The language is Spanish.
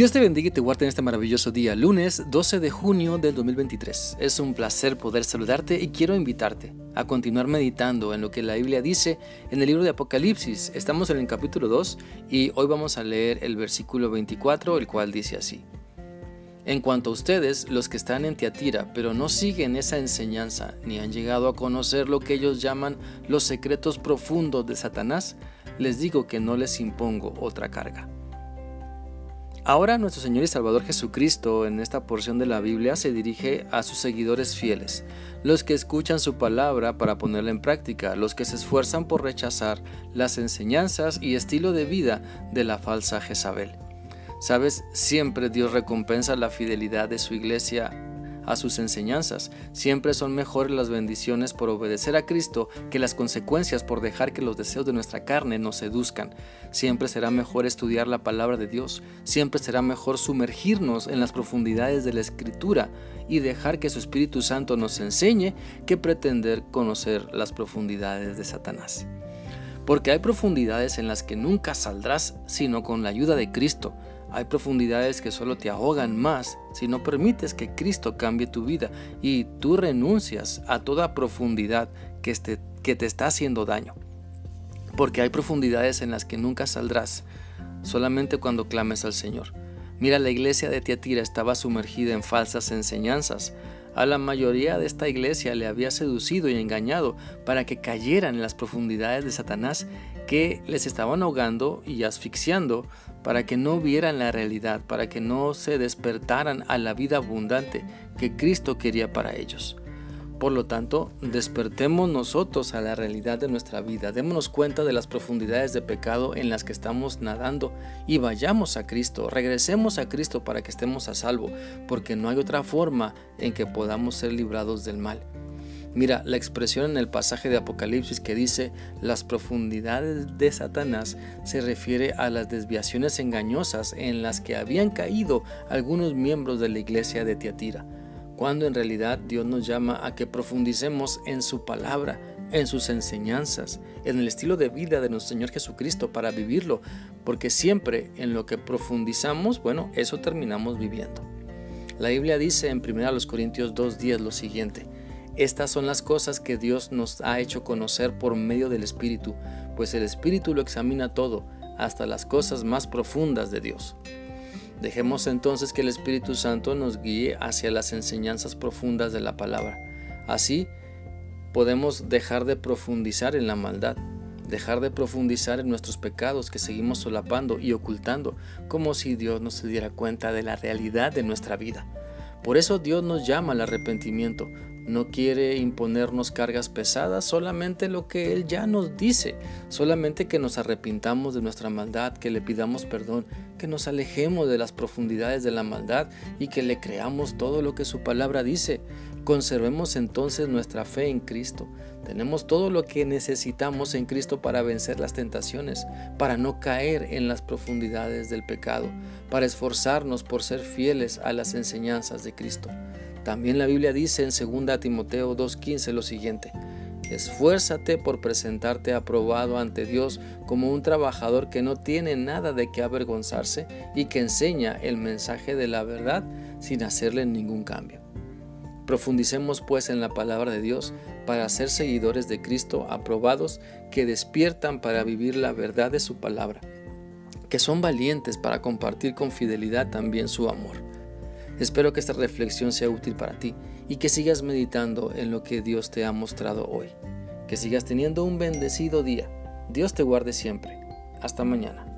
Dios te bendiga y te guarde en este maravilloso día, lunes 12 de junio del 2023. Es un placer poder saludarte y quiero invitarte a continuar meditando en lo que la Biblia dice en el libro de Apocalipsis. Estamos en el capítulo 2 y hoy vamos a leer el versículo 24, el cual dice así. En cuanto a ustedes, los que están en Tiatira, pero no siguen esa enseñanza, ni han llegado a conocer lo que ellos llaman los secretos profundos de Satanás, les digo que no les impongo otra carga. Ahora nuestro Señor y Salvador Jesucristo en esta porción de la Biblia se dirige a sus seguidores fieles, los que escuchan su palabra para ponerla en práctica, los que se esfuerzan por rechazar las enseñanzas y estilo de vida de la falsa Jezabel. Sabes, siempre Dios recompensa la fidelidad de su iglesia a sus enseñanzas. Siempre son mejores las bendiciones por obedecer a Cristo que las consecuencias por dejar que los deseos de nuestra carne nos seduzcan. Siempre será mejor estudiar la palabra de Dios. Siempre será mejor sumergirnos en las profundidades de la Escritura y dejar que su Espíritu Santo nos enseñe que pretender conocer las profundidades de Satanás. Porque hay profundidades en las que nunca saldrás sino con la ayuda de Cristo. Hay profundidades que solo te ahogan más si no permites que Cristo cambie tu vida y tú renuncias a toda profundidad que te, que te está haciendo daño. Porque hay profundidades en las que nunca saldrás, solamente cuando clames al Señor. Mira, la iglesia de Tiatira estaba sumergida en falsas enseñanzas. A la mayoría de esta iglesia le había seducido y engañado para que cayeran en las profundidades de Satanás que les estaban ahogando y asfixiando para que no vieran la realidad, para que no se despertaran a la vida abundante que Cristo quería para ellos. Por lo tanto, despertemos nosotros a la realidad de nuestra vida, démonos cuenta de las profundidades de pecado en las que estamos nadando y vayamos a Cristo, regresemos a Cristo para que estemos a salvo, porque no hay otra forma en que podamos ser librados del mal. Mira, la expresión en el pasaje de Apocalipsis que dice las profundidades de Satanás se refiere a las desviaciones engañosas en las que habían caído algunos miembros de la iglesia de Tiatira, cuando en realidad Dios nos llama a que profundicemos en su palabra, en sus enseñanzas, en el estilo de vida de nuestro Señor Jesucristo para vivirlo, porque siempre en lo que profundizamos, bueno, eso terminamos viviendo. La Biblia dice en 1 Corintios 2.10 lo siguiente, estas son las cosas que Dios nos ha hecho conocer por medio del Espíritu, pues el Espíritu lo examina todo, hasta las cosas más profundas de Dios. Dejemos entonces que el Espíritu Santo nos guíe hacia las enseñanzas profundas de la palabra. Así podemos dejar de profundizar en la maldad, dejar de profundizar en nuestros pecados que seguimos solapando y ocultando, como si Dios no se diera cuenta de la realidad de nuestra vida. Por eso Dios nos llama al arrepentimiento, no quiere imponernos cargas pesadas, solamente lo que Él ya nos dice, solamente que nos arrepintamos de nuestra maldad, que le pidamos perdón, que nos alejemos de las profundidades de la maldad y que le creamos todo lo que su palabra dice. Conservemos entonces nuestra fe en Cristo. Tenemos todo lo que necesitamos en Cristo para vencer las tentaciones, para no caer en las profundidades del pecado, para esforzarnos por ser fieles a las enseñanzas de Cristo. También la Biblia dice en 2 Timoteo 2.15 lo siguiente, Esfuérzate por presentarte aprobado ante Dios como un trabajador que no tiene nada de qué avergonzarse y que enseña el mensaje de la verdad sin hacerle ningún cambio. Profundicemos pues en la palabra de Dios para ser seguidores de Cristo aprobados que despiertan para vivir la verdad de su palabra, que son valientes para compartir con fidelidad también su amor. Espero que esta reflexión sea útil para ti y que sigas meditando en lo que Dios te ha mostrado hoy. Que sigas teniendo un bendecido día. Dios te guarde siempre. Hasta mañana.